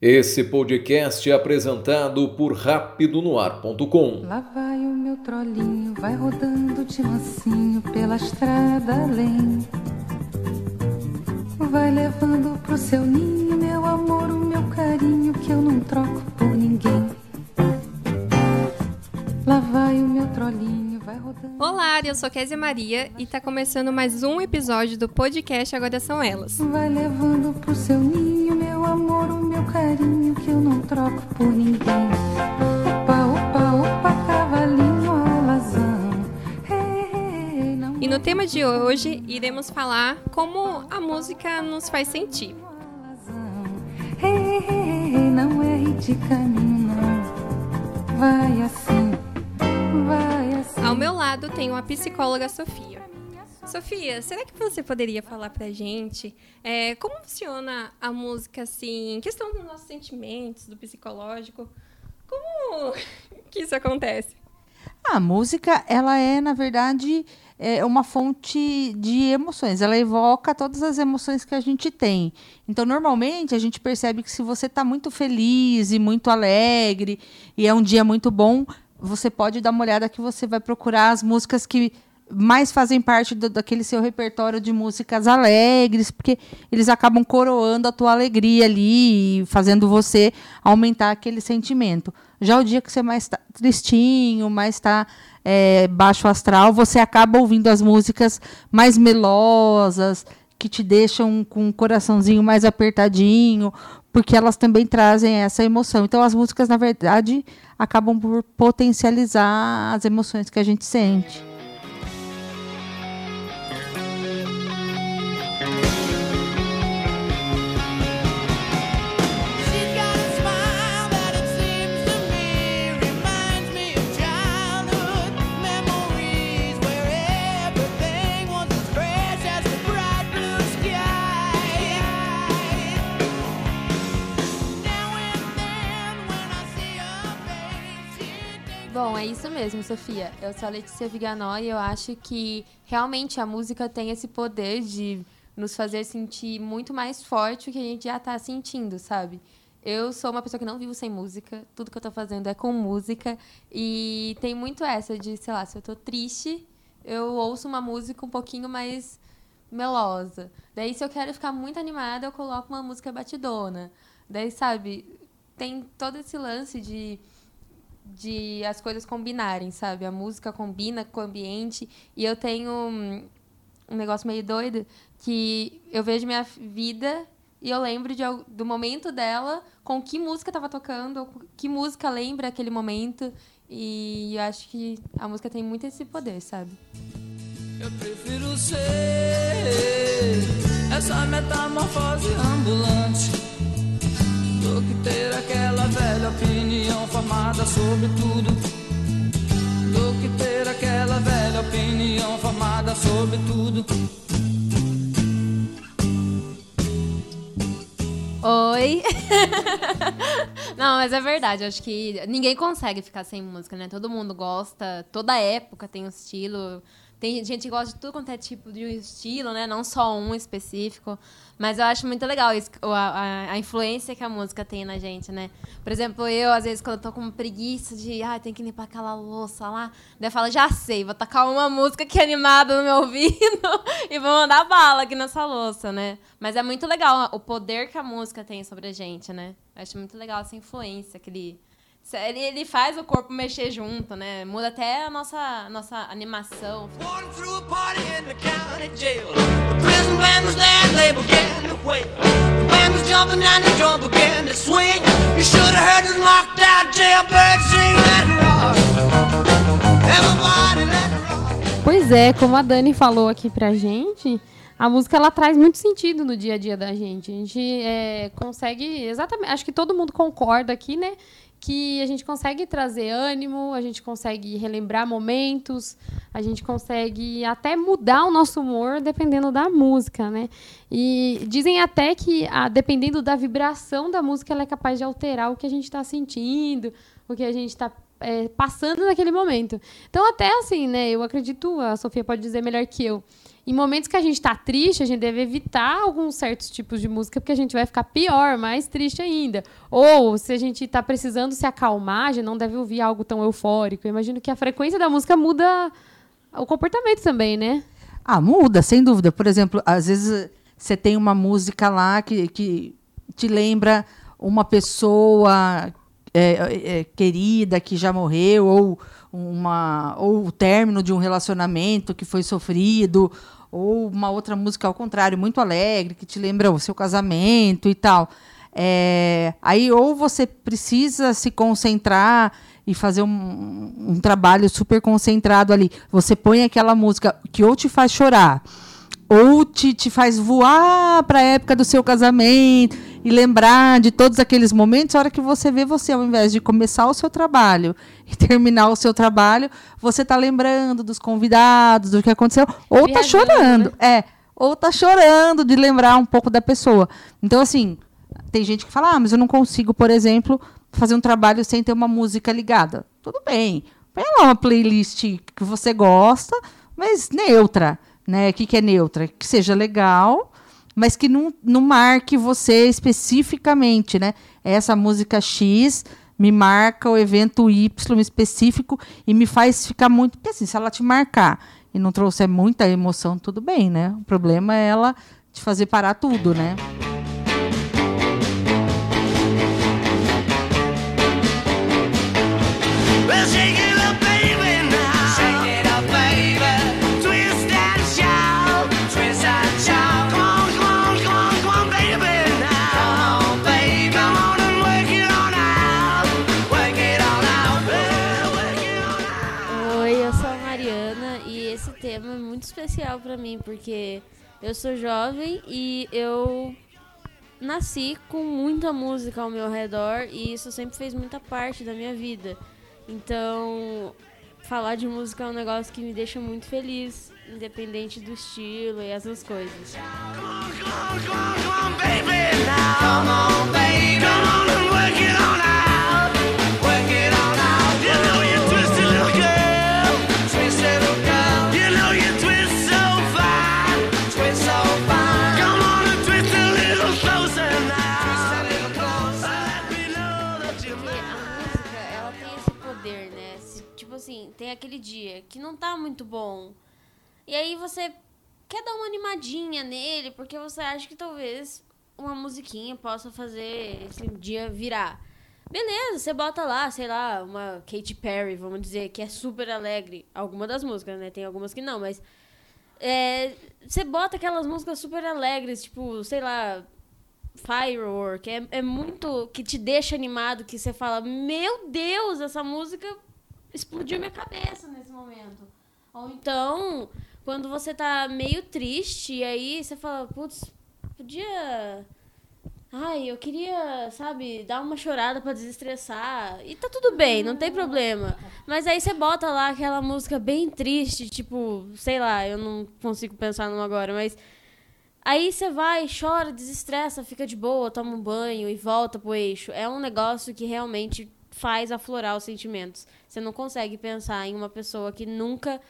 Esse podcast é apresentado por rapidonoar.com. Lá vai o meu trolinho, vai rodando de mansinho pela estrada além. Vai levando pro seu ninho meu amor, o meu carinho que eu não troco por ninguém. Lá vai o meu trolinho, vai rodando. Olá, eu sou Kézia Maria e tá começando mais um episódio do podcast Agora São Elas. Vai levando pro seu ninho carinho que eu não troco por ninguém. Opa, opa, opa, cavalinho alazão. Hey, hey, hey, não E no tema de hoje iremos falar como a música nos faz sentir. não erre de caminho, não. Vai assim, vai assim. Ao meu lado tenho a psicóloga Sofia. Sofia, será que você poderia falar pra gente é, como funciona a música, assim, questão dos nossos sentimentos, do psicológico? Como que isso acontece? A música, ela é, na verdade, é uma fonte de emoções. Ela evoca todas as emoções que a gente tem. Então, normalmente, a gente percebe que se você está muito feliz e muito alegre e é um dia muito bom, você pode dar uma olhada que você vai procurar as músicas que mais fazem parte do- daquele seu repertório de músicas alegres, porque eles acabam coroando a tua alegria ali e fazendo você aumentar aquele sentimento. Já o dia que você mais está tristinho, mais está baixo astral, você acaba ouvindo as músicas mais melosas, que te deixam com o coraçãozinho mais apertadinho, porque elas também trazem essa emoção. Então, as músicas, na verdade, acabam por potencializar as emoções que a gente sente. Bom, é isso mesmo, Sofia. Eu sou a Letícia Viganó e eu acho que realmente a música tem esse poder de nos fazer sentir muito mais forte o que a gente já tá sentindo, sabe? Eu sou uma pessoa que não vivo sem música, tudo que eu tô fazendo é com música e tem muito essa de, sei lá, se eu tô triste, eu ouço uma música um pouquinho mais melosa. Daí se eu quero ficar muito animada, eu coloco uma música batidona. Daí, sabe, tem todo esse lance de de as coisas combinarem, sabe? A música combina com o ambiente. E eu tenho um, negócio meio doido que eu vejo minha vida e eu lembro de, do momento dela, com que música estava tocando, que música lembra aquele momento. E eu acho que a música tem muito esse poder, sabe? Eu prefiro ser essa metamorfose ambulante do que ter aquela velha opinião formada sobre tudo. Do que ter aquela velha opinião formada sobre tudo. Oi! Não, mas é verdade. Acho que ninguém consegue ficar sem música, né? Todo mundo gosta, toda época tem um estilo. Tem gente que gosta de tudo quanto é tipo de um estilo, né? Não só um específico. Mas eu acho muito legal isso, a, a- a influência que a música tem na gente, né? Por exemplo, eu, às vezes, quando eu tô com preguiça de, ah, tem que limpar aquela louça lá, daí eu falo, já sei, vou tacar uma música que é animada no meu ouvido e vou mandar bala aqui nessa louça, né? Mas é muito legal o poder que a música tem sobre a gente, né? Eu acho muito legal essa influência que ele. Ele, ele faz o corpo mexer junto, né? Muda até a nossa, nossa animação. Pois é, como a Dani falou aqui pra gente, a música ela traz muito sentido no dia a dia da gente. A gente é, consegue, exatamente, acho que todo mundo concorda aqui, né? Que a gente consegue trazer ânimo, a gente consegue relembrar momentos, a gente consegue até mudar o nosso humor dependendo da música, né? E dizem até que, a, dependendo da vibração da música, ela é capaz de alterar o que a gente está sentindo, o que a gente está é, passando naquele momento. Então, até assim, né? Eu acredito, a Sofia pode dizer melhor que eu. Em momentos que a gente está triste, a gente deve evitar alguns certos tipos de música, porque a gente vai ficar pior, mais triste ainda. Ou, se a gente está precisando se acalmar, a gente não deve ouvir algo tão eufórico. Eu imagino que a frequência da música muda o comportamento também, né? Ah, muda, sem dúvida. Por exemplo, às vezes você tem uma música lá que, que te lembra uma pessoa é, é, querida que já morreu, ou, uma, ou o término de um relacionamento que foi sofrido, ou uma outra música ao contrário, muito alegre, que te lembra o seu casamento e tal. É, aí ou você precisa se concentrar e fazer um, um trabalho super concentrado ali. Você põe aquela música que ou te faz chorar, ou te, te faz voar para a época do seu casamento e lembrar de todos aqueles momentos, a hora que você vê você, ao invés de começar o seu trabalho e terminar o seu trabalho, você está lembrando dos convidados, do que aconteceu, ou está chorando. Né? É, ou está chorando de lembrar um pouco da pessoa. Então, assim, tem gente que fala, ah, mas eu não consigo, por exemplo, fazer um trabalho sem ter uma música ligada. Tudo bem. Põe lá uma playlist que você gosta, mas neutra né? O que, que é neutra? Que seja legal, mas que não, não marque você especificamente, né? Essa música X me marca o evento Y específico e me faz ficar muito. Porque assim, se ela te marcar e não trouxer muita emoção, tudo bem, né? O problema é ela te fazer parar tudo, né? Especial para mim, porque eu sou jovem e eu nasci com muita música ao meu redor e isso sempre fez muita parte da minha vida. Então, falar de música é um negócio que me deixa muito feliz, independente do estilo e essas coisas. Come on, tem aquele dia que não tá muito bom. E aí você quer dar uma animadinha nele, porque você acha que talvez uma musiquinha possa fazer esse dia virar. Beleza, você bota lá, sei lá, uma Katy Perry, vamos dizer, que é super alegre. Alguma das músicas, né? Tem algumas que não, mas. É, você bota aquelas músicas super alegres, tipo, sei lá, Firework. É, é muito. que te deixa animado, que você fala: Meu Deus, essa música explodiu minha cabeça nesse momento. Ou então, quando você tá meio triste, e aí você fala, putz, podia. Ai, eu queria, sabe, dar uma chorada para desestressar. E tá tudo bem, não tem problema. Mas aí você bota lá aquela música bem triste, tipo, sei lá, eu não consigo pensar numa agora, mas. Aí você vai, chora, desestressa, fica de boa, toma um banho e volta pro eixo. É um negócio que realmente faz aflorar os sentimentos. Você não consegue pensar em uma pessoa que nunca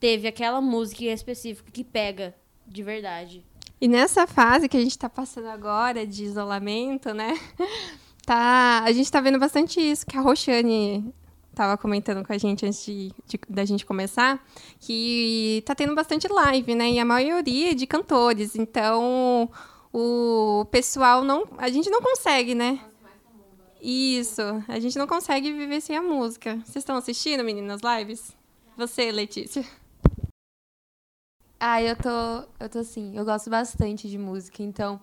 teve aquela música específica que pega de verdade. E nessa fase que a gente está passando agora de isolamento, né? Tá, a gente está vendo bastante isso que a Roxane estava comentando com a gente antes de, de, da gente começar, que tá tendo bastante live, né? E a maioria de cantores. Então, o pessoal não. A gente não consegue, né? Isso. A gente não consegue viver sem a música. Vocês estão assistindo, meninas, lives? Você, Letícia. Ah, eu tô, eu tô assim, eu gosto bastante de música, então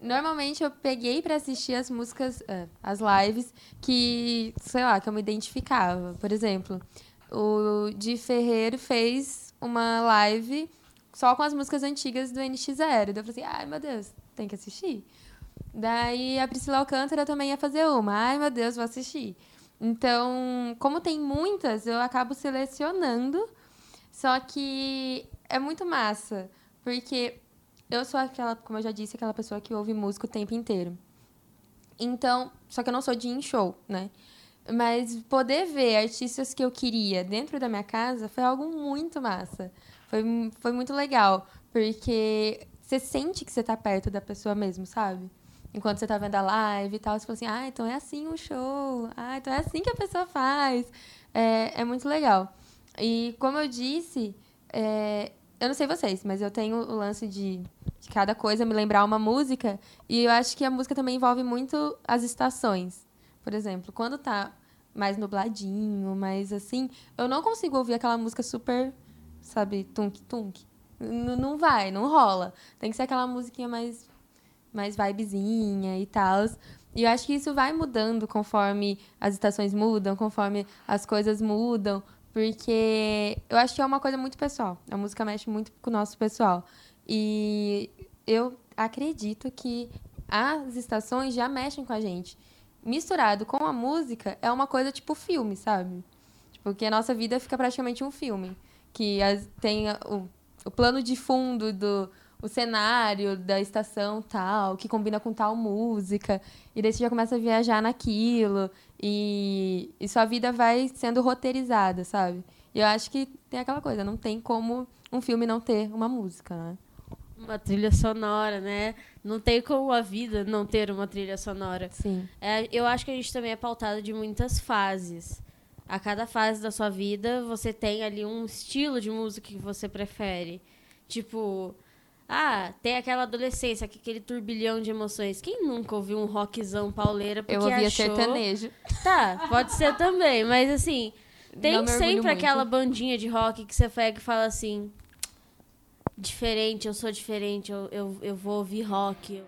normalmente eu peguei para assistir as músicas, uh, as lives que, sei lá, que eu me identificava. Por exemplo, o Di Ferreiro fez uma live só com as músicas antigas do NX0. Daí eu falei assim, ai meu Deus, tem que assistir. Daí a Priscila Alcântara também ia fazer uma. Ai, meu Deus, vou assistir. Então, como tem muitas, eu acabo selecionando. Só que é muito massa. Porque eu sou aquela, como eu já disse, aquela pessoa que ouve música o tempo inteiro. Então, só que eu não sou de in show, né? Mas poder ver artistas que eu queria dentro da minha casa foi algo muito massa. Foi, foi muito legal, porque você sente que você tá perto da pessoa mesmo, sabe? Enquanto você tá vendo a live e tal, você fala assim, ah, então é assim o show, ah, então é assim que a pessoa faz. É, é muito legal. E como eu disse, é, eu não sei vocês, mas eu tenho o lance de, de cada coisa me lembrar uma música, e eu acho que a música também envolve muito as estações. Por exemplo, quando tá mais nubladinho, mais assim, eu não consigo ouvir aquela música super, sabe, tunk-tunk. Não vai, não rola. Tem que ser aquela musiquinha mais, mais vibezinha e tal. E eu acho que isso vai mudando conforme as estações mudam, conforme as coisas mudam, porque eu acho que é uma coisa muito pessoal. A música mexe muito com o nosso pessoal. E eu acredito que as estações já mexem com a gente. Misturado com a música é uma coisa tipo filme, sabe? Tipo, que a nossa vida fica praticamente um filme. Que as- tem o, o plano de fundo do o cenário da estação tal, que combina com tal música. E daí você já começa a viajar naquilo. E, e sua vida vai sendo roteirizada, sabe? E eu acho que tem aquela coisa, não tem como um filme não ter uma música, né? Uma trilha sonora, né? Não tem como a vida não ter uma trilha sonora. Sim. É, eu acho que a gente também é pautado de muitas fases. A cada fase da sua vida, você tem ali um estilo de música que você prefere. Tipo, ah, tem aquela adolescência, que- aquele turbilhão de emoções. Quem nunca ouviu um rockzão pauleira porque Eu ouvia achou... sertanejo. Tá, pode ser também, mas assim, tem sempre muito. aquela bandinha de rock que você pega e fala assim: diferente, eu sou diferente, eu, eu, eu vou ouvir rock.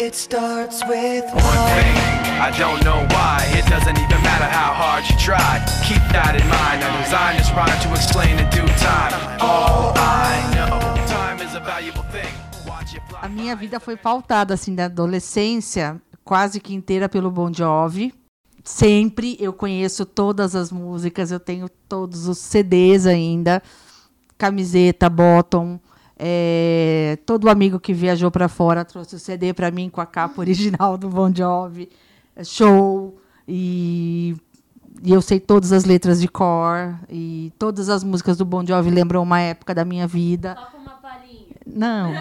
It starts with one thing. I don't know why. It doesn't even matter how hard you try. Keep that in mind. I designed this rhyme to explain in due time. All I know, time is a valuable thing. Watch it fly. A minha vida foi pautada, assim, da adolescência, quase que inteira pelo Bon Jovi. Sempre eu conheço todas as músicas, eu tenho todos os CDs ainda. Camiseta, bottom. É, todo amigo que viajou para fora trouxe o CD para mim com a capa original do Bon Jovi. é, Show. E, e eu sei todas as letras de cor. E todas as músicas do Bon Jovi lembram uma época da minha vida. Toca uma palhinha. Não.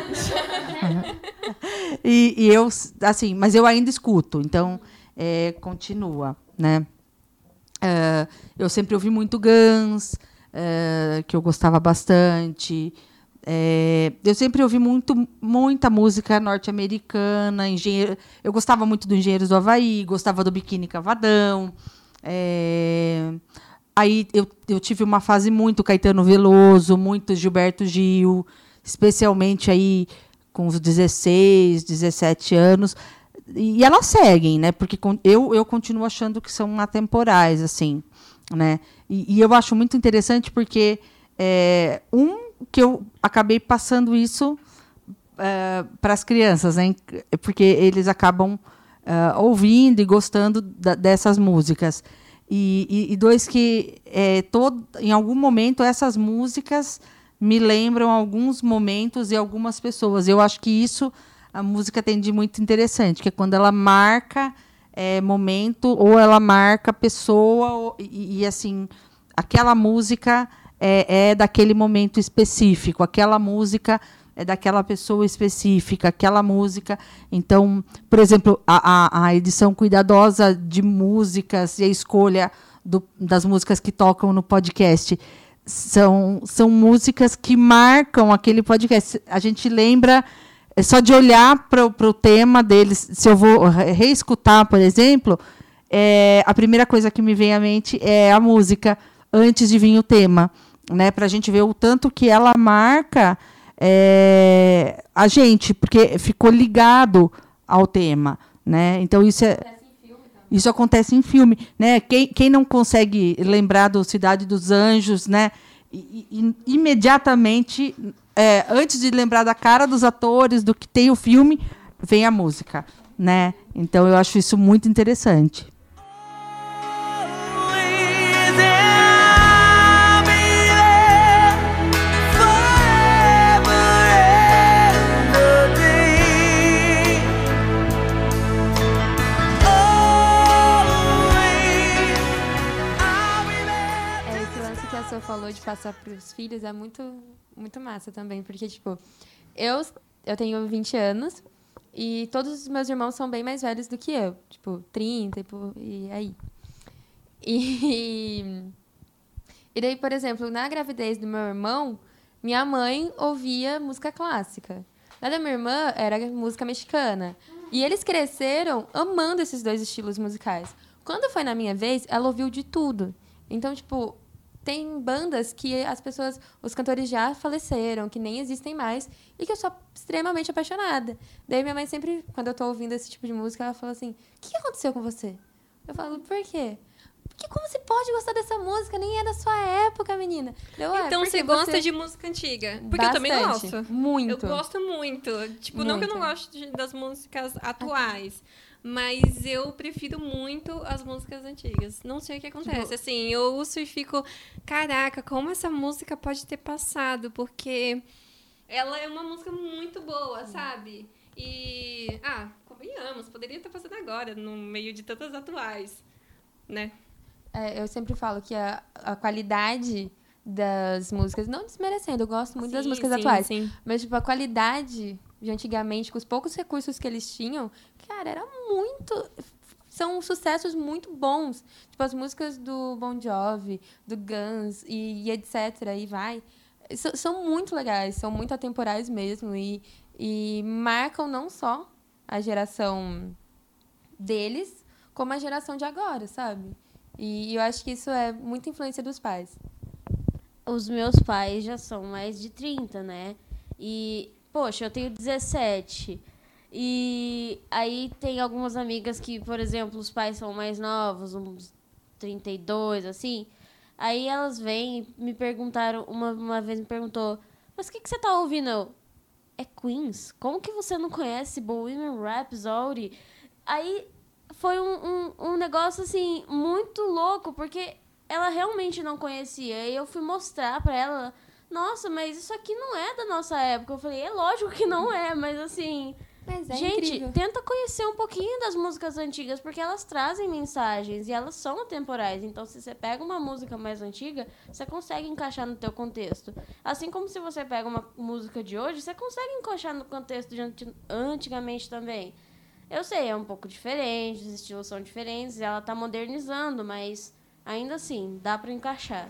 e, e eu, assim, mas eu ainda escuto, então é, continua, né? É, eu sempre ouvi muito Guns, é, que eu gostava bastante. É, eu sempre ouvi muito, muita música norte-americana. engenheiro- Eu gostava muito do Engenheiros do Havaí, gostava do Biquíni Cavadão. é, aí eu, eu tive uma fase muito Caetano Veloso, muito Gilberto Gil, especialmente aí com os 16, 17 anos. E elas seguem, né? Porque eu, eu continuo achando que são atemporais, assim, né? E, e eu acho muito interessante porque é, um que eu acabei passando isso para as crianças? Porque eles acabam ah, ouvindo e gostando da- dessas músicas. E, e- e dois que é, todo, em algum momento essas músicas me lembram alguns momentos e algumas pessoas. Eu acho que isso a música tem de muito interessante, que é quando ela marca é, momento ou ela marca pessoa ou- e, e, assim aquela música é, é daquele momento específico, aquela música é daquela pessoa específica, aquela música. Então, por exemplo, a, a, a edição cuidadosa de músicas e a escolha do- das músicas que tocam no podcast são, são músicas que marcam aquele podcast. A gente lembra é só de olhar para o tema deles. Se eu vou re- reescutar, por exemplo, é, a primeira coisa que me vem à mente é a música antes de vir o tema, né? Para a gente ver o tanto que ela marca é, a gente, porque ficou ligado ao tema, né? Então isso é isso acontece em filme, né? Quem, quem não consegue lembrar do Cidade dos Anjos, né? E- imediatamente, é, antes de lembrar da cara dos atores, do que tem o filme, vem a música, né? Então eu acho isso muito interessante. Passar para os filhos é muito, muito massa também. Porque, tipo, eu, eu tenho 20 anos e todos os meus irmãos são bem mais velhos do que eu. Tipo, 30 e, por- e aí. E, e daí, por exemplo, na gravidez do meu irmão, minha mãe ouvia música clássica. Na da minha irmã era música mexicana. E eles cresceram amando esses dois estilos musicais. Quando foi na minha vez, ela ouviu de tudo. Então, tipo, tem bandas que as pessoas, os cantores já faleceram, que nem existem mais, e que eu sou extremamente apaixonada. Daí minha mãe sempre, quando eu tô ouvindo esse tipo de música, ela fala assim: "O que aconteceu com você?" Eu falo: "Por quê?" Porque como você pode gostar dessa música? Nem é da sua época, menina. Eu, "Ué, Então você gosta de música antiga? Porque eu também Bastante. gosto. Muito. Eu gosto muito. Tipo, não que eu não Muito. gosto de- das músicas atuais. Mas eu prefiro muito as músicas antigas. Não sei o que acontece. Tipo- assim, eu ouço e fico, caraca, como essa música pode ter passado? Porque ela é uma música muito boa, sabe? E. Ah, convenhamos, poderia estar passando agora, no meio de tantas atuais. Né? É, eu sempre falo que a, a qualidade das músicas, não desmerecendo, eu gosto muito das Sim, músicas sim, atuais, sim. mas tipo, a qualidade de antigamente, com os poucos recursos que eles tinham, cara, era muito. São sucessos muito bons. Tipo, as músicas do Bon Jovi, do Guns e, e etc. E vai. São, muito legais, são muito atemporais mesmo. E, e marcam não só a geração deles, como a geração de agora, sabe? E eu acho que isso é muita influência dos pais. Os meus pais já são mais de 30, né? E, poxa, eu tenho 17. E aí tem algumas amigas que, por exemplo, os pais são mais novos, uns 32, assim. Aí elas vêm e me perguntaram, uma, uma vez me perguntou, mas o que, que você tá ouvindo? Eu, é Queens? Como que você não conhece Bohemian Rhapsody? Aí foi um, um, um negócio, assim, muito louco, porque ela realmente não conhecia. E eu fui mostrar pra ela, nossa, mas isso aqui não é da nossa época. Eu falei, é lógico que não é, mas assim... Mas é gente, incrível. tenta conhecer um pouquinho das músicas antigas, porque elas trazem mensagens e elas são atemporais. Então, se você pega uma música mais antiga, você consegue encaixar no teu contexto. Assim como se você pega uma música de hoje, você consegue encaixar no contexto de anti- antigamente também. Eu sei, é um pouco diferente, os estilos são diferentes, ela tá modernizando, mas ainda assim, dá pra encaixar.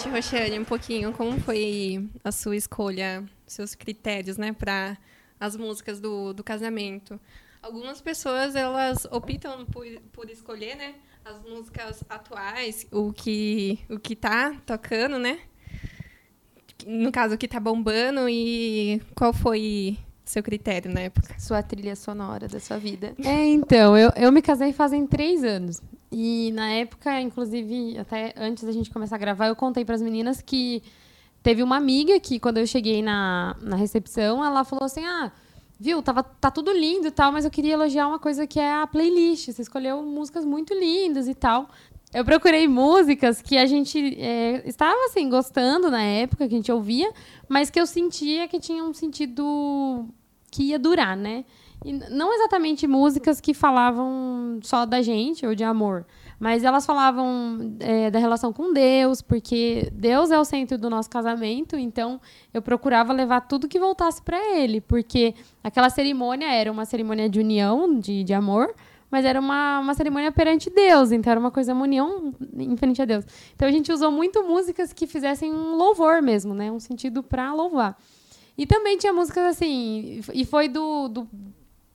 gente, Roxane, um pouquinho como foi a sua escolha, seus critérios, né, para as músicas do, do casamento. Algumas pessoas, elas optam por, por escolher, né, as músicas atuais, o que, o que tá tocando, né? No caso, o que tá bombando e qual foi seu critério na época? Sua trilha sonora da sua vida. É, então, eu, eu me casei fazem três anos. E na época, inclusive, até antes da gente começar a gravar, eu contei para as meninas que teve uma amiga que, quando eu cheguei na, na recepção, ela falou assim: Ah, viu, tava, tá tudo lindo e tal, mas eu queria elogiar uma coisa que é a playlist. Você escolheu músicas muito lindas e tal. Eu procurei músicas que a gente é, estava assim gostando na época que a gente ouvia, mas que eu sentia que tinham um sentido que ia durar, né? E não exatamente músicas que falavam só da gente ou de amor, mas elas falavam é, da relação com Deus, porque Deus é o centro do nosso casamento, então eu procurava levar tudo que voltasse para Ele, porque aquela cerimônia era uma cerimônia de união, de, de amor, mas era uma, uma cerimônia perante Deus, então era uma coisa, uma união em frente a Deus. Então a gente usou muito músicas que fizessem um louvor mesmo, né? Um sentido para louvar. E também tinha músicas assim, e foi do, do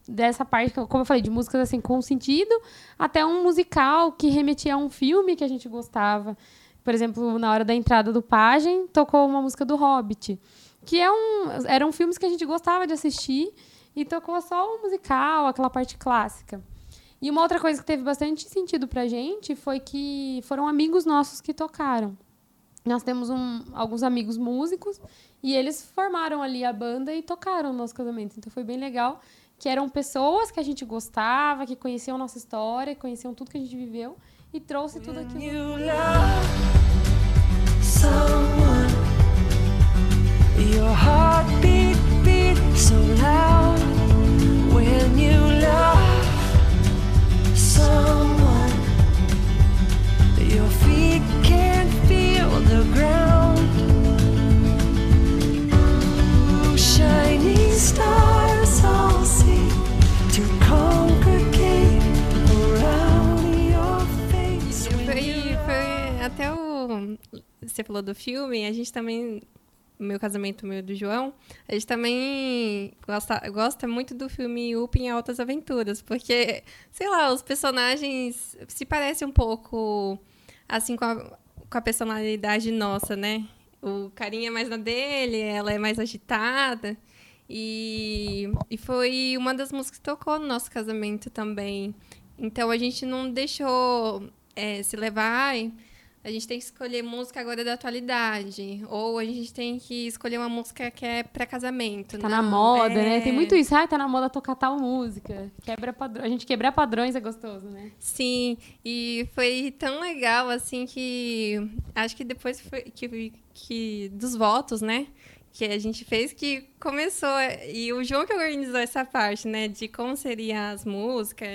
dessa parte, como eu falei, de músicas assim com sentido, até um musical que remetia a um filme que a gente gostava. Por exemplo, na hora da entrada do Pajem, tocou uma música do Hobbit, que é um, eram filmes que a gente gostava de assistir e tocou só o musical, aquela parte clássica. E uma outra coisa que teve bastante sentido pra gente foi que foram amigos nossos que tocaram. Nós temos um- alguns amigos músicos e eles formaram ali a banda e tocaram no nosso casamento. Então foi bem legal, que eram pessoas que a gente gostava, que conheciam nossa história, conheciam tudo que a gente viveu e trouxe tudo aquilo. Your feet can't the ground. Shining stars all seem to congregate around your face. Foi, até o. Você falou do filme, a gente também. Meu casamento, meu do João, a gente também gosta, gosta muito do filme Up em Altas Aventuras, porque, sei lá, os personagens se parecem um pouco assim com a, com a personalidade nossa, né? O carinha é mais na dele, ela é mais agitada. E, e foi uma das músicas que tocou no nosso casamento também. Então a gente não deixou é, se levar. "Ai, a gente tem que escolher música agora da atualidade. Ou a gente tem que escolher uma música que é para casamento. Tá na Não, moda, né? é- Tem muito isso. Ah, tá na moda tocar tal música. Quebra padrão. A gente quebrar padrões é gostoso, né? Sim, e foi tão legal assim que acho que depois foi que, que dos votos, né? Que a gente fez que começou e o João que organizou essa parte, né? De como seriam as músicas,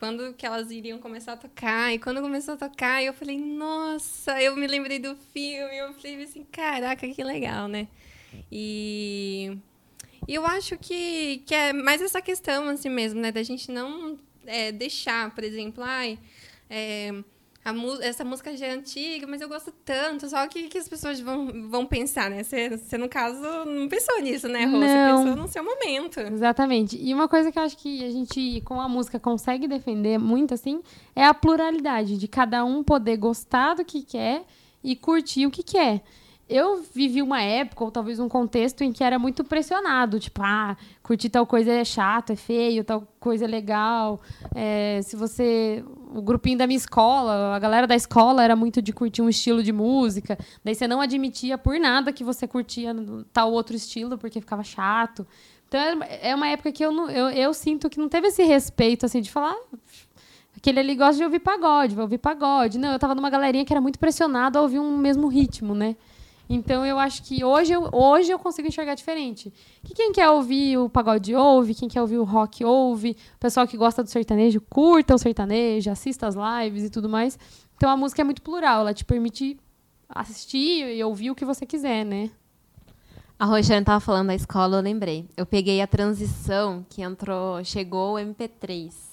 quando que elas iriam começar a tocar e quando começou a tocar eu falei nossa, eu me lembrei do filme, eu falei assim caraca que legal, né? E eu acho que, que é mais essa questão assim mesmo, né? Da gente não é, deixar, por exemplo, ai, é, essa música já é antiga, mas eu gosto tanto. Só que que as pessoas vão, vão pensar, né? Você, no caso, não pensou nisso, né, Rô? Você pensou no seu momento. Exatamente. E uma coisa que eu acho que a gente, com a música, consegue defender muito, assim, é a pluralidade de cada um poder gostar do que quer e curtir o que quer. Eu vivi uma época, ou talvez um contexto, em que era muito pressionado. Tipo, ah, curtir tal coisa é chato, é feio, tal coisa é legal. É, se você. O grupinho da minha escola, a galera da escola era muito de curtir um estilo de música. Daí você não admitia por nada que você curtia tal outro estilo, porque ficava chato. Então é uma época que eu, não, eu, eu sinto que não teve esse respeito, assim, de falar. "Ah, Aquele ali gosta de ouvir pagode, vai ouvir pagode. Não, eu tava numa galerinha que era muito pressionada a ouvir um mesmo ritmo, né? Então eu acho que hoje eu, hoje eu consigo enxergar diferente. Que quem quer ouvir o pagode ouve, quem quer ouvir o rock ouve, o pessoal que gosta do sertanejo curta o sertanejo, assista as lives e tudo mais. Então a música é muito plural, ela te permite assistir e ouvir o que você quiser, né? A Rojane tava falando da escola, eu lembrei. Eu peguei a transição que entrou, chegou o MP3.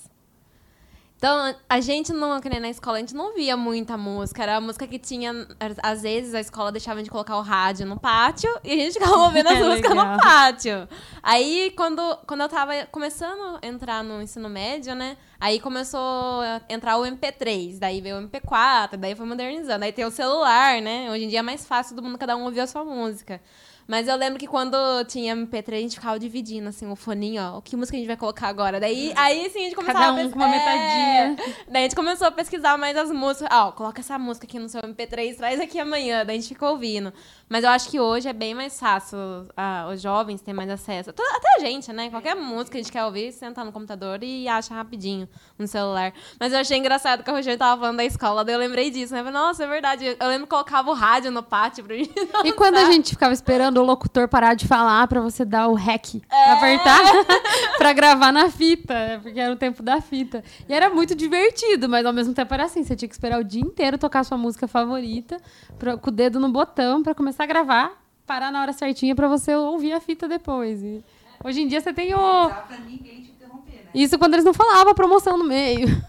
Então, a gente não, que na escola, a gente não via muita música. Era a música que tinha. Às vezes a escola deixava de colocar o rádio no pátio e a gente ficava ouvindo as É músicas legal. no pátio. Aí, quando, quando eu tava começando a entrar no ensino médio, né? Aí começou a entrar o MP3, daí veio o MP4, daí foi modernizando. Aí tem o celular, né? Hoje em dia é mais fácil todo mundo, cada um ouvir a sua música. Mas eu lembro que quando tinha MP3, a gente ficava dividindo, assim, o foninho, ó. Que música a gente vai colocar agora? Daí, aí sim, a gente começava Cada a um pes- com uma É. metadinha. Daí a gente começou a pesquisar mais as músicas. Ó, coloca essa música aqui no seu MP3, traz aqui amanhã. Daí a gente ficou ouvindo. Mas eu acho que hoje é bem mais fácil. ah, os jovens têm mais acesso. Até a gente, né? Qualquer música que a gente quer ouvir, senta no computador e acha rapidinho no celular. Mas eu achei engraçado que a Rogério tava falando da escola, daí eu lembrei disso, né? Nossa, é verdade. Eu lembro que colocava o rádio no pátio pra gente. E quando a gente ficava esperando o locutor parar de falar pra você dar o REC, É. apertar pra gravar na fita, né? porque era o tempo da fita. E era muito divertido, mas ao mesmo tempo era assim, você tinha que esperar o dia inteiro tocar sua música favorita, pra- com o dedo no botão pra começar a gravar, parar na hora certinha pra você ouvir a fita depois. E hoje em dia você tem o Isso quando eles não falavam a promoção no meio.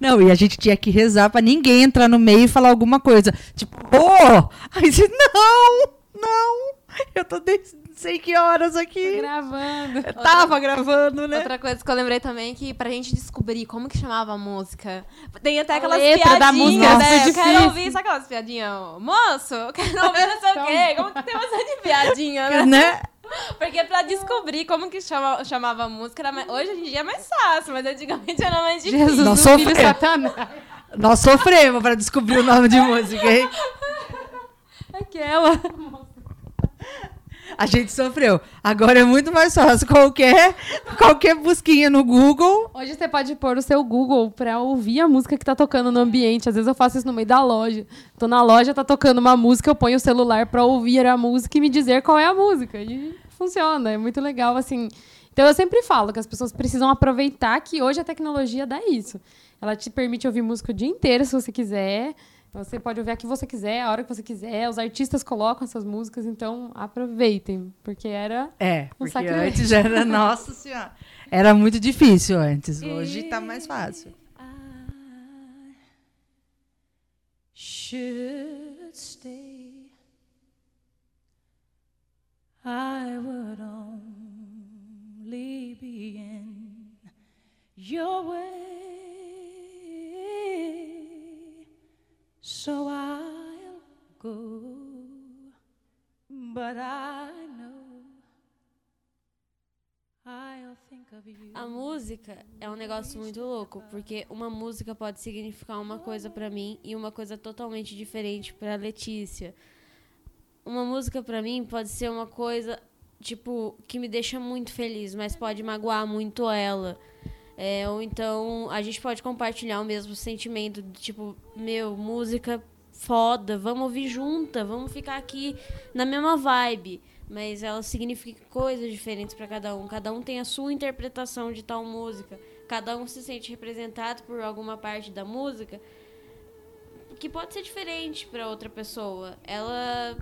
Não, e a gente tinha que rezar pra ninguém entrar no meio e falar alguma coisa. Tipo, ô! Aí você, não! Não! Eu tô desde não sei que horas aqui. gravando. Eu tava gravando, né? Outra coisa que eu lembrei também é que pra gente descobrir como que chamava a música, tem até A aquelas letra da piadinhas, música né? foi Eu difícil. quero ouvir, sabe aquelas piadinhas? Moço, eu quero ouvir não sei o quê. Como que tem bastante piadinha, né? né? Porque pra descobrir como que chama, chamava a música, era mais- hoje em dia é mais fácil, mas antigamente era mais difícil. Jesus Nós sofremos. Nós sofremos pra descobrir o nome de música, hein? Aquela. A gente sofreu. Agora é muito mais fácil. Qualquer, qualquer busquinha no Google. Hoje você pode pôr o seu Google pra ouvir a música que tá tocando no ambiente. Às vezes eu faço isso no meio da loja. Tô na loja, tá tocando uma música, eu ponho o celular pra ouvir a música e me dizer qual é a música. E funciona, é muito legal, assim. Então eu sempre falo que as pessoas precisam aproveitar que hoje a tecnologia dá isso. Ela te permite ouvir música o dia inteiro, se você quiser. Você pode ouvir a que você quiser, a hora que você quiser. Os artistas colocam essas músicas, então aproveitem, porque era É, um porque sacrilégio. antes já era. Nossa Senhora. Era muito difícil antes. Hoje tá mais fácil. should stay, I would only be in your way. So I'll go, but I know I'll think of you. A música é um negócio muito louco, porque uma música pode significar uma coisa pra mim e uma coisa totalmente diferente pra Letícia. Uma música pra mim pode ser uma coisa tipo que me deixa muito feliz, mas pode magoar muito ela. É, ou então a gente pode compartilhar o mesmo sentimento, tipo, meu, música foda, vamos ouvir junta, vamos ficar aqui na mesma vibe. Mas ela significa coisas diferentes para cada um. Cada um tem a sua interpretação de tal música. Cada um se sente representado por alguma parte da música que pode ser diferente para outra pessoa. Ela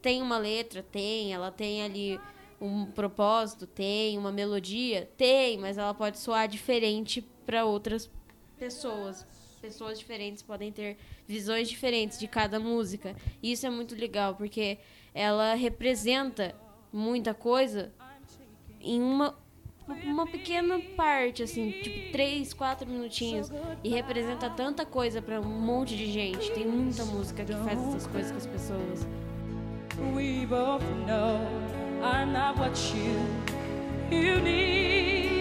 tem uma letra, tem, ela tem ali um propósito, tem uma melodia, tem, mas ela pode soar diferente para outras pessoas. Pessoas diferentes podem ter visões diferentes de cada música. E isso é muito legal, porque ela representa muita coisa em uma uma pequena parte, assim, tipo, três, quatro minutinhos. E representa tanta coisa para um monte de gente. Tem muita música que faz essas coisas com as pessoas. We both know I'm not what you you need,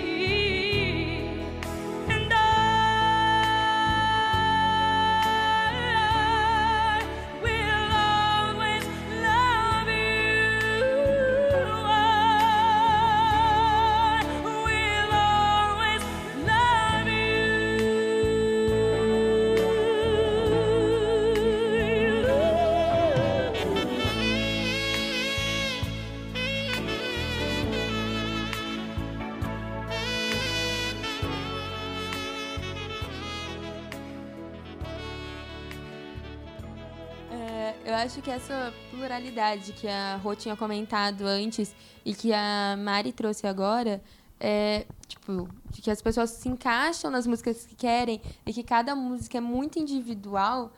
acho que essa pluralidade que a Rô tinha comentado antes e que a Mari trouxe agora, é, tipo, que as pessoas se encaixam nas músicas que querem e que cada música é muito individual,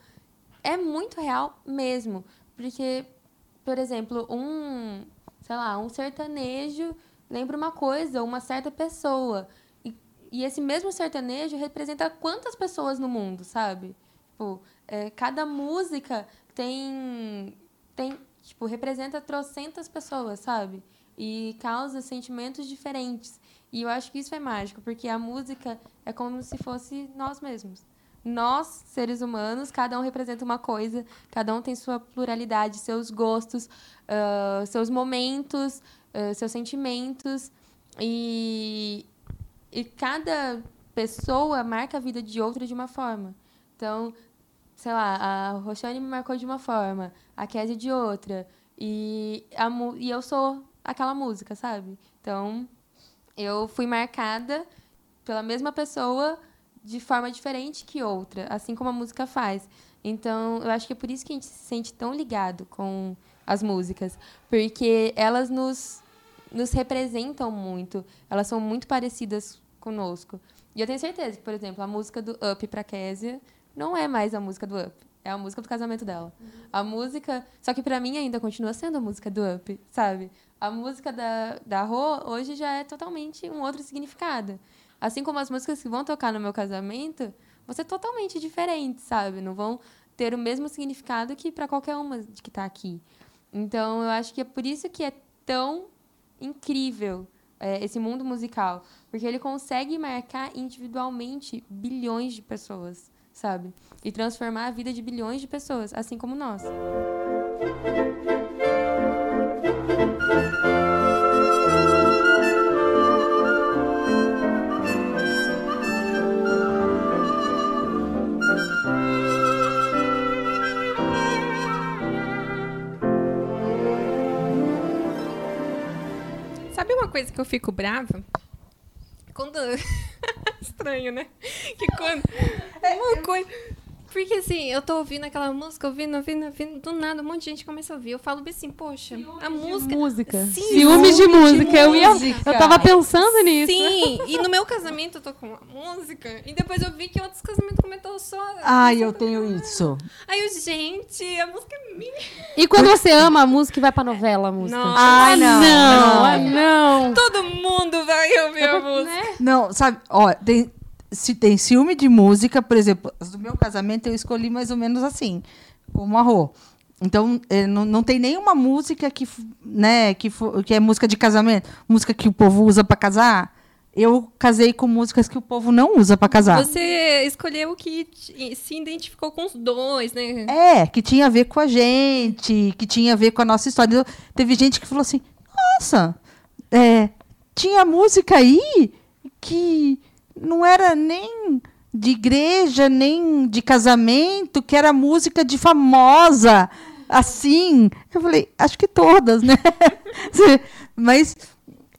é muito real mesmo. Porque, por exemplo, um, sei lá, um sertanejo lembra uma coisa, uma certa pessoa. E, e esse mesmo sertanejo representa quantas pessoas no mundo, sabe? Tipo, é, cada música tem, tem, tipo, representa trocentas pessoas, sabe? E causa sentimentos diferentes. E eu acho que isso é mágico, porque a música é como se fosse nós mesmos. Nós, seres humanos, cada um representa uma coisa, cada um tem sua pluralidade, seus gostos, ah, seus momentos, ah, seus sentimentos. E, e cada pessoa marca a vida de outra de uma forma. Então, sei lá, a Roxane me marcou de uma forma, a Kézia de outra. E, a, e eu sou aquela música, sabe? Então, eu fui marcada pela mesma pessoa de forma diferente que outra, assim como a música faz. Então, eu acho que é por isso que a gente se sente tão ligado com as músicas, porque elas nos, nos representam muito, elas são muito parecidas conosco. E eu tenho certeza que, por exemplo, a música do Up pra Kézia não é mais a música do Up. É a música do casamento dela. A música. Só que pra mim ainda continua sendo a música do Up, sabe? A música da, da Rô hoje já é totalmente um outro significado. Assim como as músicas que vão tocar no meu casamento vão ser totalmente diferentes, sabe? Não vão ter o mesmo significado que pra qualquer uma de que tá aqui. Então eu acho que é por isso que é tão incrível é, esse mundo musical. Porque ele consegue marcar individualmente bilhões de pessoas, sabe? E transformar a vida de bilhões de pessoas, assim como nós. Sabe uma coisa que eu fico brava? Quando. Estranho, né? Que quando. Uma coisa. Porque assim, eu tô ouvindo aquela música, ouvindo, ouvindo, ouvindo, do nada, um monte de gente começa a ouvir. Eu falo bem assim, poxa, a música. Música. Sim, Ciúmes de música. Eu, ia, música. eu tava pensando nisso. Sim, e no meu casamento eu tô com uma música, e depois eu vi que outros casamentos comentou só. Ai, eu tenho isso. Aí eu, gente, a música é minha. E quando você ama a música e vai pra novela a música? Nossa. Ai, não. não, não. ah, não. Todo mundo vai ouvir a música. Né? Não, sabe, ó, tem, se tem ciúme de música, por exemplo, do meu casamento eu escolhi mais ou menos assim, como a Rô. Então, eh, não, não tem nenhuma música que, né, que, que é música de casamento, música que o povo usa para casar. Eu casei com músicas que o povo não usa para casar. Você escolheu o que se identificou com os dois, né? É, que tinha a ver com a gente, que tinha a ver com a nossa história. Eu- teve gente que falou assim: nossa, é, tinha música aí que não era nem de igreja, nem de casamento, que era música de famosa, assim. Eu falei, acho que todas, né? Mas,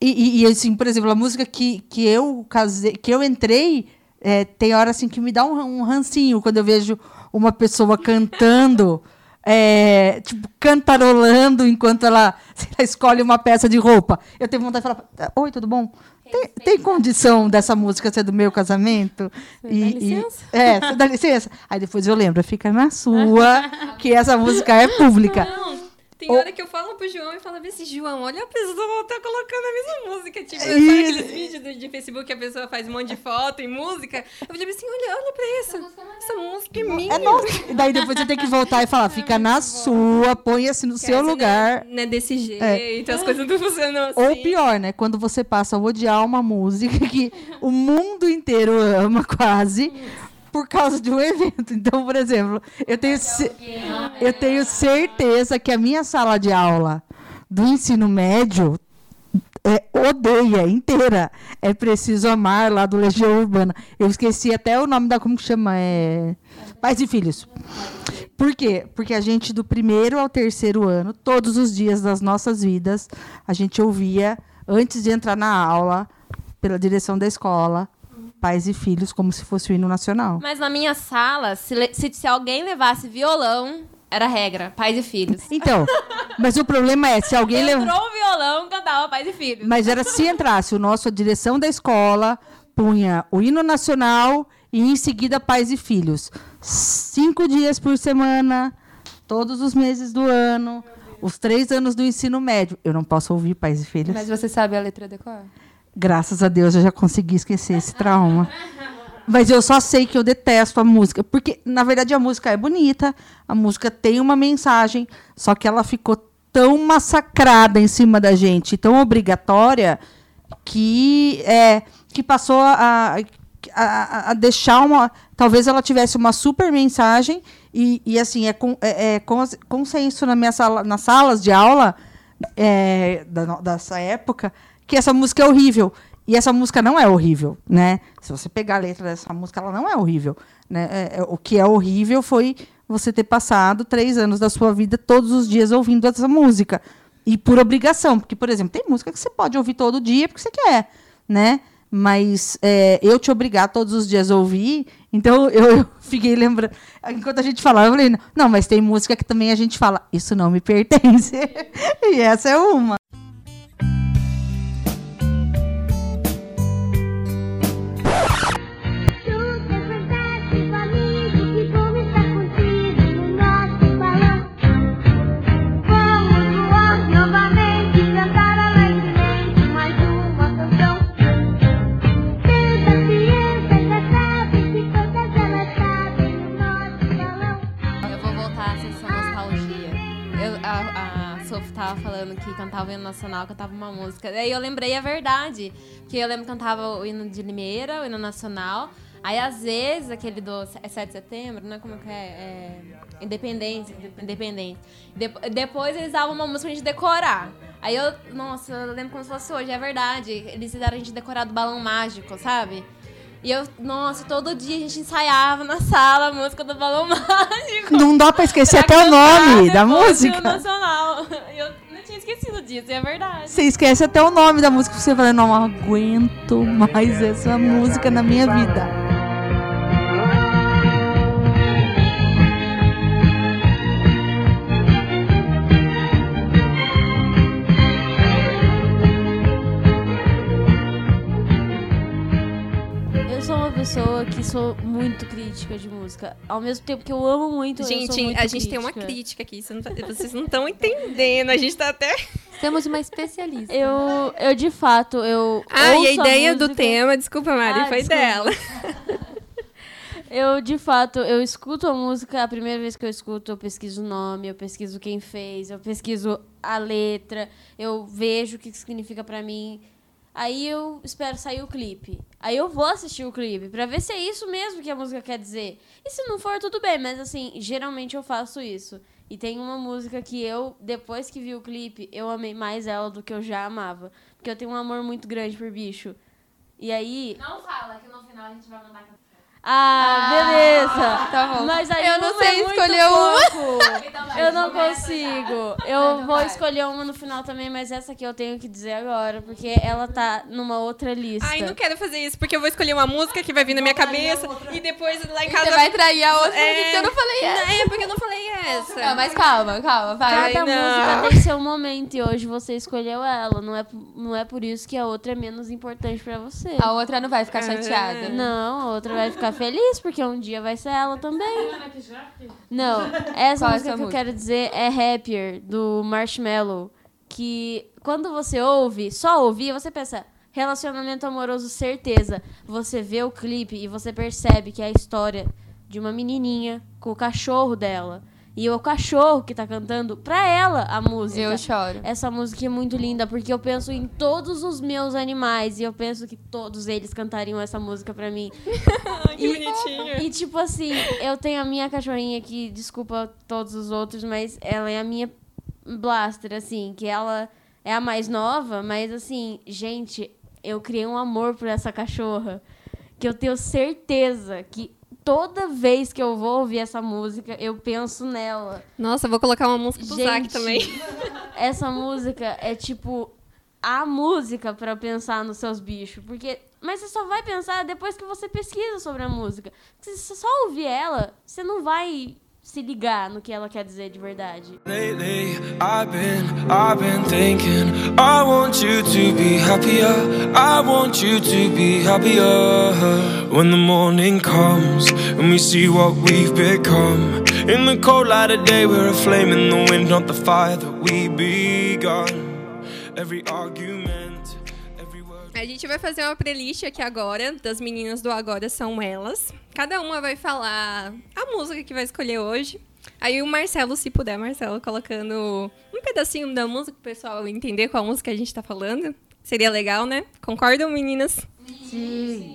e, e- assim, por exemplo, a música que, que eu casei, que eu entrei, é, tem hora assim que me dá um, um rancinho quando eu vejo uma pessoa cantando, é, tipo, cantarolando enquanto ela, lá, escolhe uma peça de roupa. Eu tenho vontade de falar, oi, tudo bom? Tem, tem condição dessa música ser do meu casamento? dá licença? é, você dá licença? Aí depois eu lembro, fica na sua, que essa música é pública. Não, tem hora que eu falo pro João e falo assim, João, olha a pessoa tá colocando a mesma música. Tipo, Isso. sabe aqueles vídeos do- de Facebook que a pessoa faz um monte de foto e música? Eu falei assim, olha, olha pra isso. Essa música é minha. É nossa. E daí depois você tem que voltar e falar, fica na sua, põe-se no seu Essa lugar. Não é, não é desse jeito, as coisas não funcionam assim. Ou pior, né? Quando você passa a odiar uma música que o mundo inteiro ama quase por causa de um evento. Então, por exemplo, eu tenho, eu tenho certeza que a minha sala de aula do ensino médio é, odeia inteira. É preciso amar lá do Legião Urbana. Eu esqueci até o nome da como que chama, é Pais e Filhos. Por quê? Porque a gente do primeiro ao terceiro ano, todos os dias das nossas vidas, a gente ouvia antes de entrar na aula pela direção da escola, Pais e Filhos como se fosse o hino nacional. Mas na minha sala, se, se, se alguém levasse violão, era regra, pais e filhos. Então, mas o problema é se alguém leva Entrou o violão, cantava pais e filhos. Mas era se entrasse o nosso a direção da escola, punha o hino nacional e em seguida pais e filhos. Cinco dias por semana, todos os meses do ano, os três anos do ensino médio. Eu não posso ouvir pais e filhos. Mas você sabe a letra de cor? Graças a Deus eu já consegui esquecer esse trauma. Mas eu só sei que eu detesto a música. Porque, na verdade, a música é bonita, a música tem uma mensagem, só que ela ficou tão massacrada em cima da gente, tão obrigatória, que, é, que passou a, a, a deixar uma. Talvez ela tivesse uma super mensagem, e, e assim, é, com, é, é cons- consenso na minha sala, nas salas de aula é, da, dessa época que essa música é horrível. E essa música não é horrível, né? Se você pegar a letra dessa música, ela não é horrível. Né? É- é- o que é horrível foi você ter passado três anos da sua vida todos os dias ouvindo essa música. E por obrigação. Porque, por exemplo, tem música que você pode ouvir todo dia porque você quer, né? Mas é, eu te obrigar todos os dias a ouvir, então eu, eu fiquei lembrando. Enquanto a gente falava, eu falei, não, mas tem música que também a gente fala, isso não me pertence. e essa é uma. Sophie tava falando que cantava o hino nacional, cantava uma música. Daí eu lembrei a verdade. Que eu lembro que cantava o hino de Limeira, o hino nacional. Aí, às vezes, aquele do é 7 de setembro, né? Como que é? é Independência, Independente. Dep- depois eles davam uma música pra gente decorar. Aí eu, nossa, eu lembro como se fosse hoje, é verdade. Eles fizeram a gente decorar do balão mágico, sabe? E eu, nossa, todo dia a gente ensaiava na sala a música do balão mágico. Não dá pra esquecer Pra até o nome da depois do música. Nacional. Eu não tinha esquecido disso, é verdade. Você esquece até o nome da música. Você fala, não aguento mais essa música na minha vida. Sou muito crítica de música. Ao mesmo tempo que eu amo muito, eu sou Gente, muito a gente tem uma crítica aqui. você não tá- vocês não estão entendendo. A gente tá até. Temos uma especialista. Eu, eu de fato, eu. Ah, e a ideia do música- tema, desculpa, Mari, Ah, foi desculpa. dela. Eu, de fato, eu escuto a música, a primeira vez que eu escuto, eu pesquiso o nome, eu pesquiso quem fez, eu pesquiso a letra, eu vejo o que que significa pra mim. Aí eu espero sair o clipe. Aí eu vou assistir o clipe pra ver se é isso mesmo que a música quer dizer. E se não for, tudo bem, mas assim, geralmente eu faço isso. E tem uma música que eu, depois que vi o clipe, eu amei mais ela do que eu já amava. Porque eu tenho um amor muito grande por bicho. E aí. Não fala, que no final a gente vai mandar Ah, beleza. tá bom. Mas aí Eu não sei é escolher uma. Então vai, Eu não consigo. já. Eu Então vou vai. escolher uma no final também, mas essa aqui eu tenho que dizer agora, porque ela tá numa outra lista. Ai, não quero fazer isso, porque eu vou escolher uma música que vai vir na minha cabeça e depois lá em casa. você vai trair a outra É, porque eu não falei essa. É, porque eu não falei essa. Não, mas calma, calma, vai. Cada não. música tem seu momento e hoje você escolheu ela. Não é, não é por isso que a outra é menos importante pra você. A outra não vai ficar chateada. Não, a outra vai ficar feliz, porque um dia vai ser ela também. Não, essa Qual música essa que eu quero dizer é Happier, do Marshmello. Que quando você ouve, só ouvir, você pensa, relacionamento amoroso, certeza. Você vê o clipe e você percebe que é a história de uma menininha com o cachorro dela. E o cachorro que tá cantando pra ela a música. Eu choro. Essa música é muito linda porque eu penso em todos os meus animais e eu penso que todos eles cantariam essa música pra mim. Que bonitinho. E tipo assim, eu tenho a minha cachorrinha que, desculpa todos os outros, mas ela é a minha blaster, assim, que ela é a mais nova, mas assim, gente, eu criei um amor por essa cachorra que eu tenho certeza que toda vez que eu vou ouvir essa música, eu penso nela. Nossa, eu vou colocar uma música pro Zac Gente, também. Essa música é tipo a música pra pensar nos seus bichos, porque mas você só vai pensar depois que você pesquisa sobre a música. Se você só ouvir ela, você não vai se ligar no que ela quer dizer de verdade. Lately, I've been, I've been thinking. I want you to be happier. I want you to be happier. When the morning comes and we see what we've become. In the cold light of day, we're a flame in the wind, not the fire that we begun. Every argument. A gente vai fazer uma playlist aqui agora, das meninas do Agora São Elas. Cada uma vai falar a música que vai escolher hoje. Aí o Marcelo, se puder, Marcelo, colocando um pedacinho da música pro pessoal entender qual música a gente tá falando. Seria legal, né? Concordam, meninas? Sim.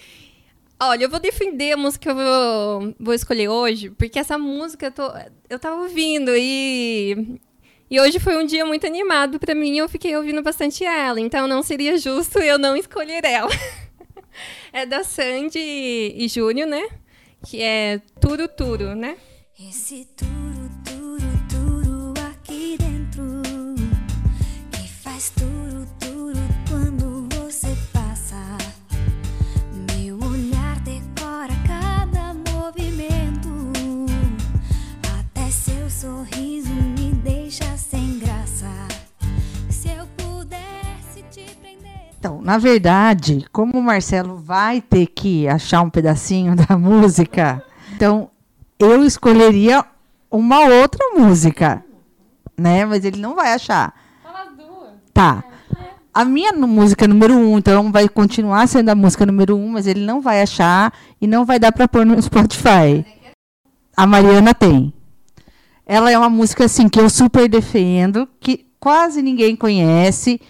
Olha, eu vou defender a música que eu vou, vou escolher hoje, porque essa música eu, tô, eu tava ouvindo e, e hoje foi um dia muito animado pra mim eu fiquei ouvindo bastante ela, então não seria justo eu não escolher ela. é da Sandy e Júnior, né? Que é Turo Turo, né? Esse turu, Então, na verdade, como o Marcelo vai ter que achar um pedacinho da música, então eu escolheria uma outra música, né? Mas ele não vai achar. Fala as duas. Tá. A minha música número um, então vai continuar sendo a música número um, mas ele não vai achar e não vai dar para pôr no Spotify. A Mariana tem. Ela é uma música assim que eu super defendo, que quase ninguém conhece,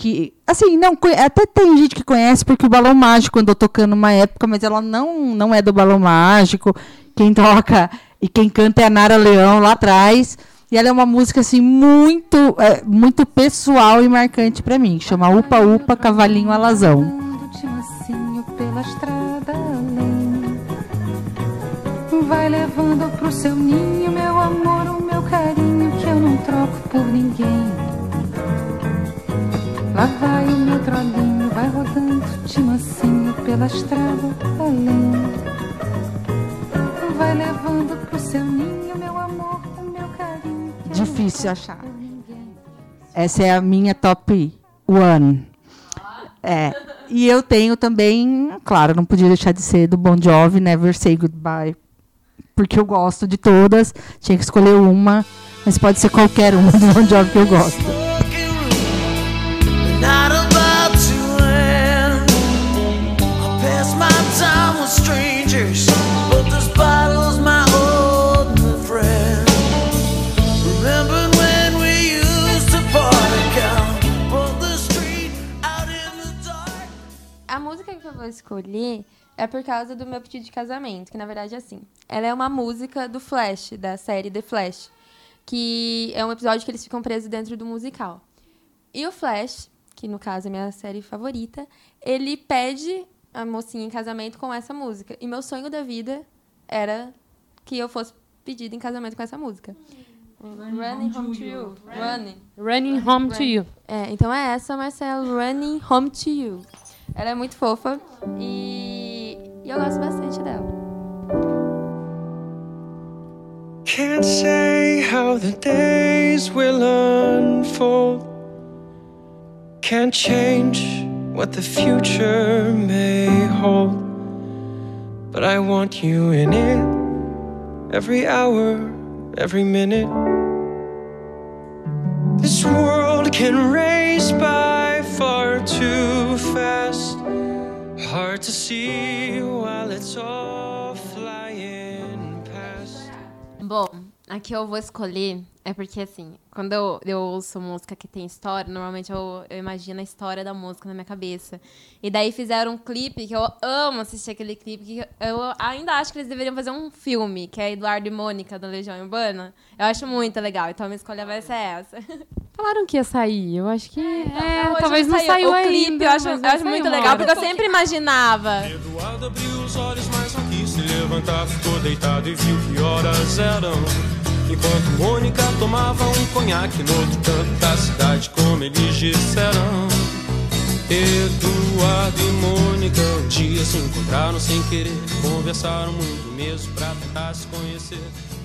que. Assim, não, até tem gente que conhece, porque o Balão Mágico andou tocando uma época, mas ela não, não é do Balão Mágico. Quem toca e quem canta é a Nara Leão lá atrás. E ela é uma música, assim, muito, é, muito pessoal e marcante pra mim. Chama Upa Upa Cavalinho Alazão. Vai levando pro seu ninho, meu amor, o meu carinho, que eu não troco por ninguém. Lá vai o meu trolinho, vai rodando de mansinho pela estrada além. Vai levando pro seu ninho, meu amor, o meu carinho. Difícil achar. Essa é a minha top one. É. E eu tenho também, claro, não podia deixar de ser do Bon Jovi, Never Say Goodbye. Porque eu gosto de todas. Tinha que escolher uma, mas pode ser qualquer uma do Bon Jovi que eu gosto. Escolher é por causa do meu pedido de casamento, que na verdade é assim. Ela é uma música do Flash, da série The Flash, que é um episódio que eles ficam presos dentro do musical. E o Flash, que no caso é minha série favorita, ele pede a mocinha em casamento com essa música. E meu sonho da vida era que eu fosse pedida em casamento com essa música. Running Home to You. Running. Running Home to You. É, então é essa, Marcelo, Running Home to You. Ela é muito fofa e, e eu gosto bastante dela. Can't say how the days will unfold. Can't change what the future may hold. But I want you in it every hour, every minute. This world can race by far too fast. Hard to see while it's all a que eu vou escolher é porque, assim, quando eu, eu ouço música que tem história, normalmente eu, eu imagino a história da música na minha cabeça. E daí fizeram um clipe, que eu amo assistir aquele clipe, que eu ainda acho que eles deveriam fazer um filme, que é Eduardo e Mônica, da Legião Urbana. Eu acho muito legal, então a minha escolha vai ser essa. Falaram que ia sair. Eu acho que. É, Hoje talvez não saiu O ainda. clipe eu acho, eu acho muito uma legal, porque eu sempre imaginava. Eduardo abriu os olhos, mas não quis se levantar. Ficou deitado e viu que horas eram. Enquanto Mônica tomava um conhaque no outro canto da cidade, como eles disseram. Eduardo e Mônica um dia se encontraram sem querer. Conversaram muito mesmo pra tentar se conhecer.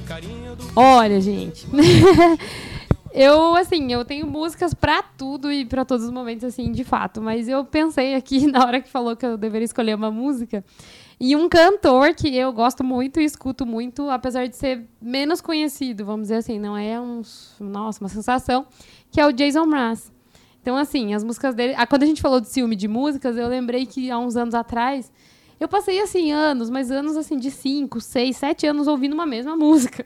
Carinha do. Olha, gente. eu, assim, eu tenho músicas pra tudo e pra todos os momentos, assim, de fato. Mas eu pensei aqui, na hora que falou que eu deveria escolher uma música, e um cantor que eu gosto muito e escuto muito, apesar de ser menos conhecido, vamos dizer assim, não é um, nossa, uma sensação, que é o Jason Mraz. Então, assim, as músicas dele. Ah, quando a gente falou de ciúme de músicas, eu lembrei que há uns anos atrás eu passei, assim, anos, mas anos, assim, de 5, 6, 7 anos ouvindo uma mesma música.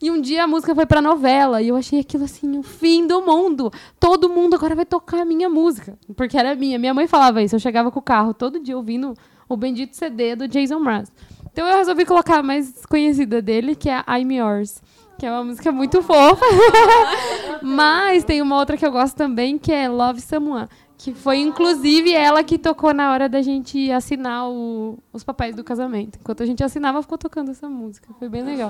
E um dia a música foi pra novela e eu achei aquilo, assim, o fim do mundo. Todo mundo agora vai tocar a minha música. Porque era minha. Minha mãe falava isso. Eu chegava com o carro todo dia ouvindo o bendito CD do Jason Mraz. Então eu resolvi colocar a mais conhecida dele, que é I'm Yours. Que é uma música muito fofa. Mas tem uma outra que eu gosto também, que é Love Someone. Que foi, inclusive, ela que tocou na hora da gente assinar o- os papéis do casamento. Enquanto a gente assinava, ficou tocando essa música. Foi bem legal.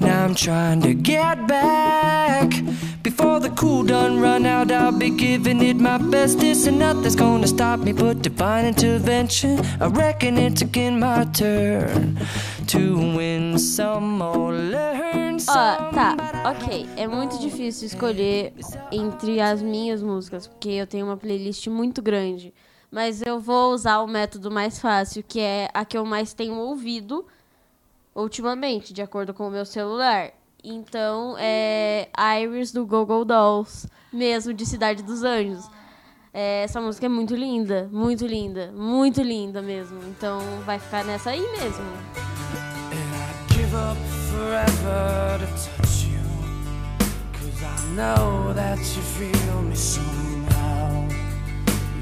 Now I'm trying to get back. Before the cool done run out, I'll be giving it my bestest, and nothing's gonna stop me but divine intervention. I reckon it's again my turn to win some or learn Ó, some. tá, ok. É muito difícil escolher entre as minhas músicas, porque eu tenho uma playlist muito grande. Mas eu vou usar o método mais fácil, que é a que eu mais tenho ouvido ultimamente, de acordo com o meu celular. Então, é Iris do Google Dolls, mesmo de Cidade dos Anjos. É, essa música é muito linda, muito linda, muito linda mesmo. Então, vai ficar nessa aí mesmo. Give prefer to touch you. Cause I know that you feel me somehow.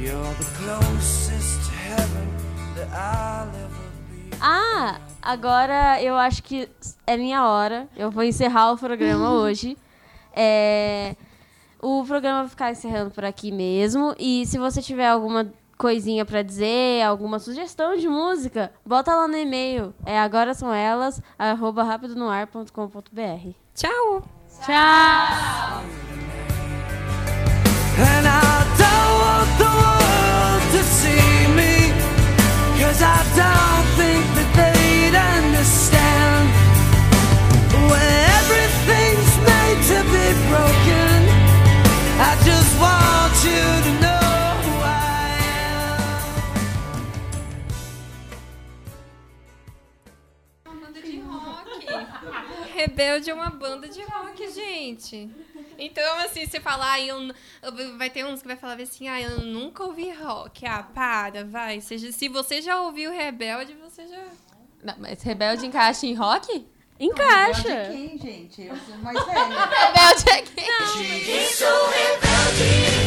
You're the closest to heaven that I'll ever be. Ah, agora eu acho que é minha hora. Eu vou encerrar o programa hoje. É, o programa vai ficar encerrando por aqui mesmo. E se você tiver alguma coisinha pra dizer, alguma sugestão de música, bota lá no e-mail. É agora são elas, arroba rapidonoar.com.br. Tchau! Tchau! I don't want the world to see me. Cause I don't think that they'd understand. Rebelde é uma banda de rock, gente. Então, assim, você falar, ah, eu, n- vai ter uns que vai falar assim, ah, eu nunca ouvi rock. Ah, para, vai. Seja, se você já ouviu Rebelde, você já. Não, mas Rebelde encaixa em rock? Encaixa. Rebelde é quem, gente? Eu sou mais velha. Rebelde é quem? E sou rebelde